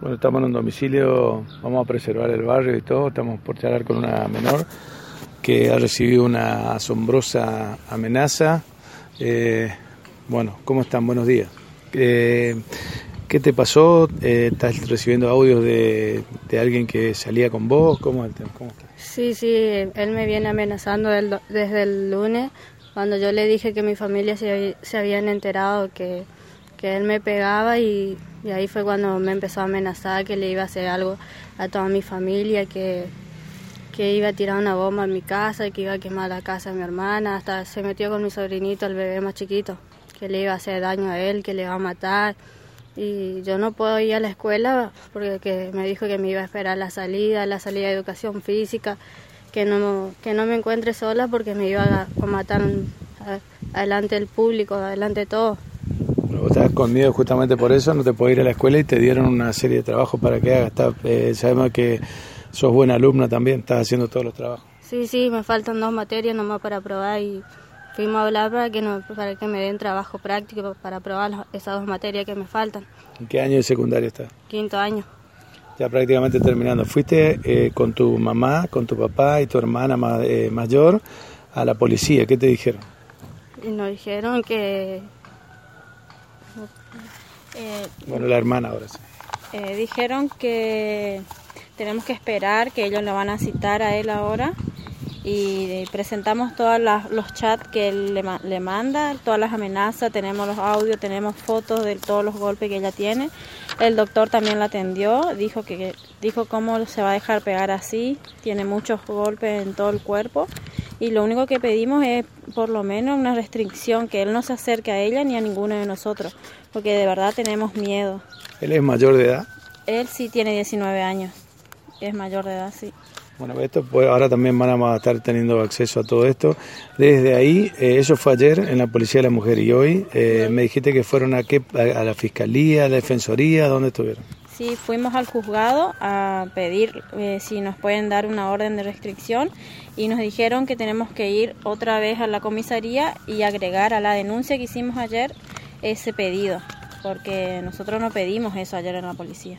Bueno, estamos en un domicilio, vamos a preservar el barrio y todo, estamos por charlar con una menor que ha recibido una asombrosa amenaza. Eh, bueno, ¿cómo están? Buenos días. Eh, ¿Qué te pasó? Eh, ¿Estás recibiendo audios de, alguien que salía con vos? ¿Cómo, cómo Sí, sí, él me viene amenazando desde el lunes, cuando yo le dije que mi familia se, se habían enterado que, que él me pegaba y ahí fue cuando me empezó a amenazar que le iba a hacer algo a toda mi familia, que, que iba a tirar una bomba en mi casa, que iba a quemar la casa de mi hermana, hasta se metió con mi sobrinito, el bebé más chiquito, que le iba a hacer daño a él, que le iba a matar. Y yo no puedo ir a la escuela porque me dijo que me iba a esperar la salida, la salida de educación física, que no, que no me encuentre sola porque me iba a, matar adelante del público, adelante de todo. Vos estás escondido justamente por eso, no te podés ir a la escuela y te dieron una serie de trabajos para que hagas. Eh, sabemos que sos buena alumna también, estás haciendo todos los trabajos. Sí, sí, me faltan dos materias nomás para probar y fuimos a hablar para que, no, para que me den trabajo práctico para probar esas dos materias que me faltan. ¿En qué año de secundaria estás? Quinto año. Ya prácticamente terminando. ¿Fuiste eh, con tu mamá, con tu papá y tu hermana eh, mayor a la policía? ¿Qué te dijeron? Y nos dijeron que eh, bueno, la hermana ahora sí. Eh, dijeron que tenemos que esperar, que ellos le van a citar a él ahora y presentamos todos los chats que él le, manda, todas las amenazas, tenemos los audios, tenemos fotos de todos los golpes que ella tiene. El doctor también la atendió, dijo que dijo cómo se va a dejar pegar así, tiene muchos golpes en todo el cuerpo y lo único que pedimos es por lo menos una restricción, que él no se acerque a ella ni a ninguno de nosotros, porque de verdad tenemos miedo. ¿Él es mayor de edad? Él sí tiene 19 años, es mayor de edad, sí. Bueno, esto pues, ahora también van a estar teniendo acceso a todo esto. Desde ahí, eh, eso fue ayer en la Policía de la Mujer y hoy eh, me dijiste que fueron a, qué, a la Fiscalía, a la Defensoría, ¿dónde estuvieron? Sí, fuimos al juzgado a pedir eh, si nos pueden dar una orden de restricción y nos dijeron que tenemos que ir otra vez a la comisaría y agregar a la denuncia que hicimos ayer ese pedido, porque nosotros no pedimos eso ayer en la policía.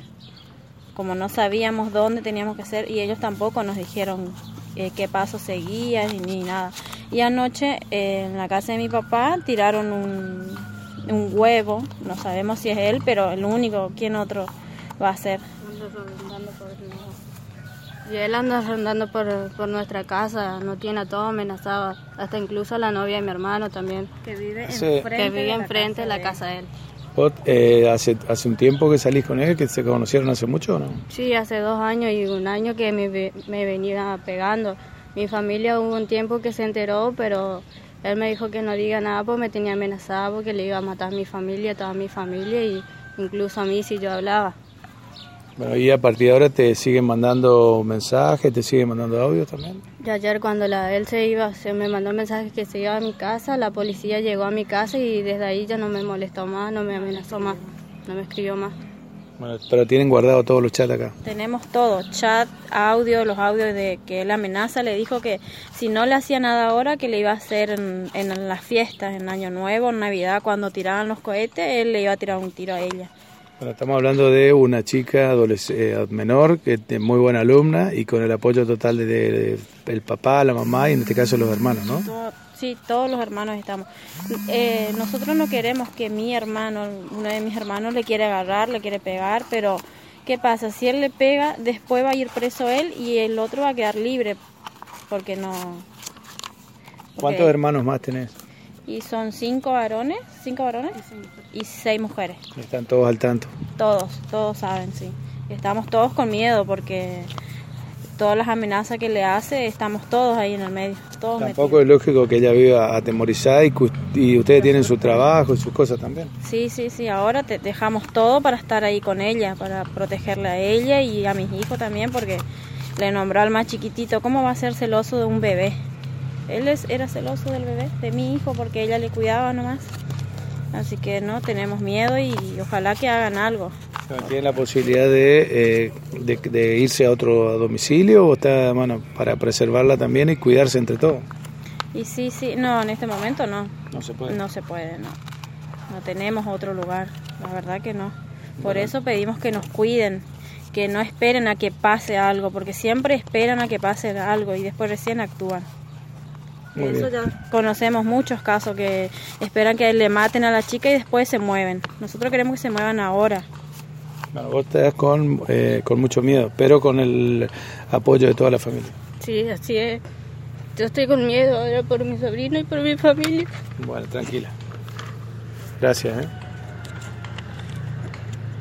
Como no sabíamos dónde teníamos que hacer y ellos tampoco nos dijeron eh, qué paso seguía ni, nada. Y anoche eh, en la casa de mi papá tiraron un, un huevo, no sabemos si es él, pero el único, ¿quién otro? Va a ser. Y él anda rondando por, por, nuestra casa, no tiene a todo amenazado, hasta incluso a la novia de mi hermano también. Que vive enfrente, que vive enfrente de la casa de él. ¿Vos, eh, hace, ¿Hace un tiempo que salís con él, que se conocieron hace mucho o no? Sí, hace dos años y un año que me, me venía pegando. Mi familia hubo un tiempo que se enteró, pero él me dijo que no diga nada porque me tenía amenazado porque le iba a matar a mi familia, a toda mi familia y incluso a mí si yo hablaba. Bueno, y a partir de ahora te siguen mandando mensajes, te siguen mandando audios también. Y ayer cuando la, él se iba, se me mandó mensajes que se iba a mi casa, la policía llegó a mi casa y desde ahí ya no me molestó más, no me amenazó más, no me escribió más. Bueno, pero tienen guardado todos los chats acá. Tenemos todo, chat, audio, los audios de que él amenaza, le dijo que si no le hacía nada ahora, que le iba a hacer en, en las fiestas, en Año Nuevo, en Navidad, cuando tiraban los cohetes, él le iba a tirar un tiro a ella. Bueno, estamos hablando de una chica eh, menor, que es muy buena alumna y con el apoyo total del de, papá, la mamá y en este caso los hermanos, ¿no? sí, todos los hermanos estamos. Eh, nosotros no queremos que mi hermano, uno de mis hermanos, le quiere agarrar, le quiere pegar, pero ¿qué pasa? Si él le pega, después va a ir preso él y el otro va a quedar libre, porque no... ¿Cuántos hermanos más tenés? Y son cinco varones, cinco varones y seis mujeres. Están todos al tanto. Todos, todos saben, sí. Estamos todos con miedo porque todas las amenazas que le hace, estamos todos ahí en el medio. Todos Tampoco es lógico que ella viva atemorizada y, y ustedes tienen su trabajo y sus cosas también. Sí, sí, sí. Ahora te dejamos todo para estar ahí con ella, para protegerle a ella y a mis hijos también, porque le nombró al más chiquitito. ¿Cómo va a ser celoso de un bebé? Él era celoso del bebé, de mi hijo, porque ella le cuidaba nomás. Así que no, tenemos miedo y ojalá que hagan algo. ¿Tiene la posibilidad eh, de, de, irse a otro domicilio o está, bueno, para preservarla también y cuidarse entre todos? Y sí, sí, no, en este momento no. No se puede. No se puede, no. No tenemos otro lugar, la verdad que no. Por eso pedimos que nos cuiden, que no esperen a que pase algo, porque siempre esperan a que pase algo y después recién actúan. Eso ya conocemos muchos casos que esperan que le maten a la chica y después se mueven. Nosotros queremos que se muevan ahora. Bueno, vos estás con, eh, con mucho miedo, pero con el apoyo de toda la familia. Sí, así es. Yo estoy con miedo ahora por mi sobrino y por mi familia. Bueno, tranquila. Gracias. ¿eh?